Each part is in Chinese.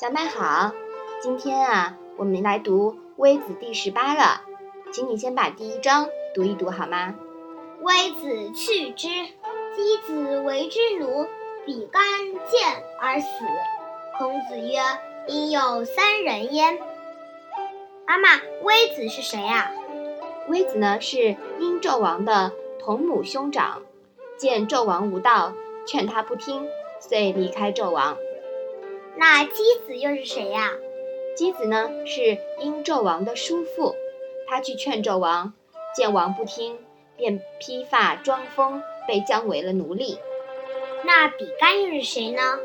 小麦好，今天啊，我们来读《微子》第十八了，请你先把第一章读一读好吗？微子去之，箕子为之奴，比干见而死。孔子曰：“应有三人焉。”妈妈，微子是谁呀？微子呢，是殷纣王的同母兄长，见纣王无道，劝他不听，遂离开纣王。那姬子又是谁呀？姬子呢，是殷纣王的叔父，他去劝纣王，见王不听，便披发装疯，被将为了奴隶。那比干又是谁呢？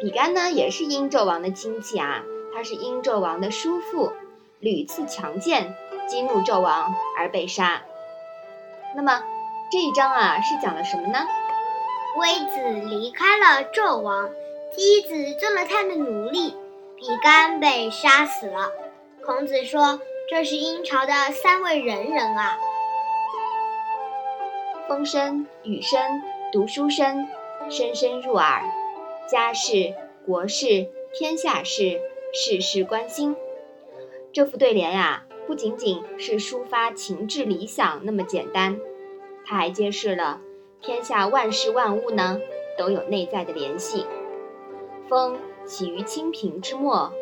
比干呢，也是殷纣王的亲戚啊，他是殷纣王的叔父，屡次强谏，激怒纣王而被杀。那么这一章啊，是讲了什么呢？微子离开了纣王。箕子做了他的奴隶，比干被杀死了。孔子说：“这是殷朝的三位仁人啊，风声、雨声、读书声，声声入耳。家事、国事、天下事，事事关心。”这副对联呀，不仅仅是抒发情志理想那么简单，它还揭示了天下万事万物呢都有内在的联系。风起于清平之末，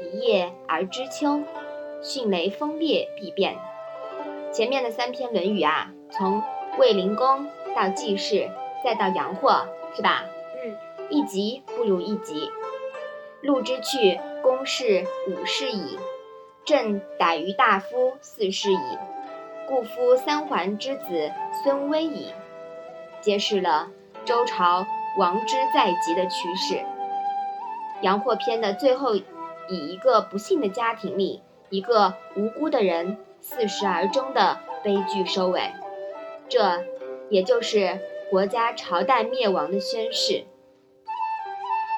一夜而知秋。迅雷风烈必变。前面的三篇《论语》啊，从卫灵公到季氏，再到杨货，是吧？嗯。一集不如一集。禄之去，公事五世矣；朕逮于大夫四世矣。故夫三桓之子孙威矣。揭示了周朝王之在即的趋势。阳货篇的最后，以一个不幸的家庭里一个无辜的人四十而终的悲剧收尾，这也就是国家朝代灭亡的宣示。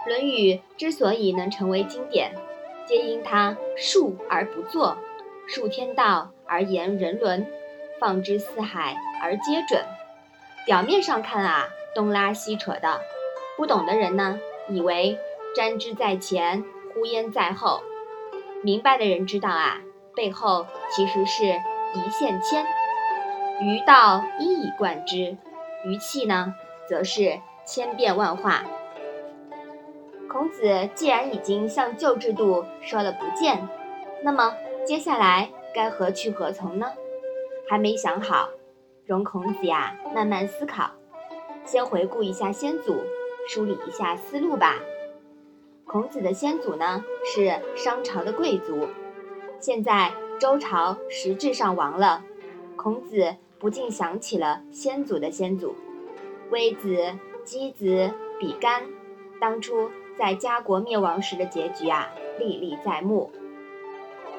《论语》之所以能成为经典，皆因它述而不作，述天道而言人伦，放之四海而皆准。表面上看啊，东拉西扯的，不懂的人呢，以为。沾之在前，呼焉在后。明白的人知道啊，背后其实是一线牵。于道一以贯之，于气呢，则是千变万化。孔子既然已经向旧制度说了不见，那么接下来该何去何从呢？还没想好，容孔子呀慢慢思考。先回顾一下先祖，梳理一下思路吧。孔子的先祖呢是商朝的贵族，现在周朝实质上亡了，孔子不禁想起了先祖的先祖，微子、箕子、比干，当初在家国灭亡时的结局啊历历在目。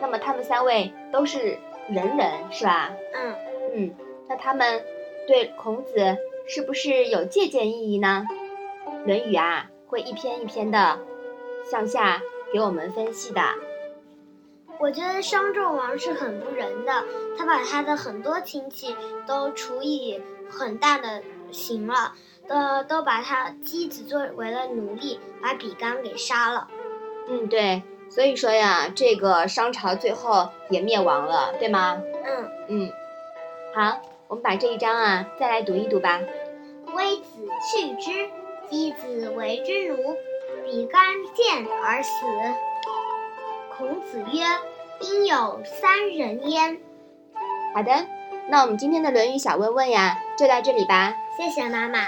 那么他们三位都是仁人，是吧？嗯嗯，那他们对孔子是不是有借鉴意义呢？《论语》啊会一篇一篇的。向下给我们分析的，我觉得商纣王是很不仁的，他把他的很多亲戚都处以很大的刑了，都都把他妻子作为了奴隶，把比干给杀了。嗯，对，所以说呀，这个商朝最后也灭亡了，对吗？嗯嗯，好，我们把这一章啊再来读一读吧。微子去之，箕子为之奴。比干见而死。孔子曰：“应有三人焉。”好的，那我们今天的《论语》小问问呀，就到这里吧。谢谢妈妈。